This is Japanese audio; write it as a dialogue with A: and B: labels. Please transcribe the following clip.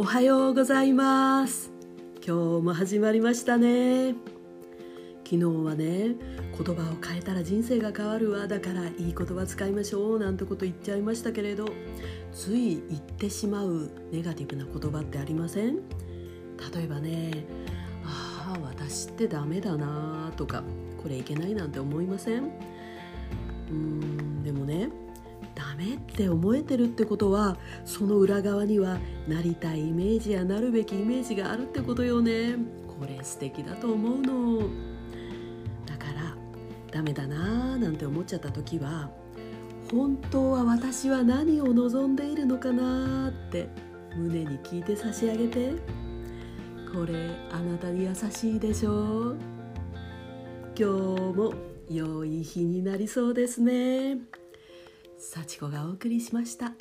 A: おはようございます。今日も始まりましたね。昨日はね言葉を変えたら人生が変わるわ。だからいい言葉使いましょう。なんてこと言っちゃいましたけれどつい言ってしまうネガティブな言葉ってありません？例えばねああ私ってダメだなとかこれいけないなんて思いません？うーんメって思えてるってことはその裏側にはなりたいイメージやなるべきイメージがあるってことよね。これ素敵だと思うの。だからダメだなーなんて思っちゃった時は本当は私は何を望んでいるのかなって胸に聞いて差し上げて。これあなたに優しいでしょう。今日も良い日になりそうですね。幸子がお送りしました。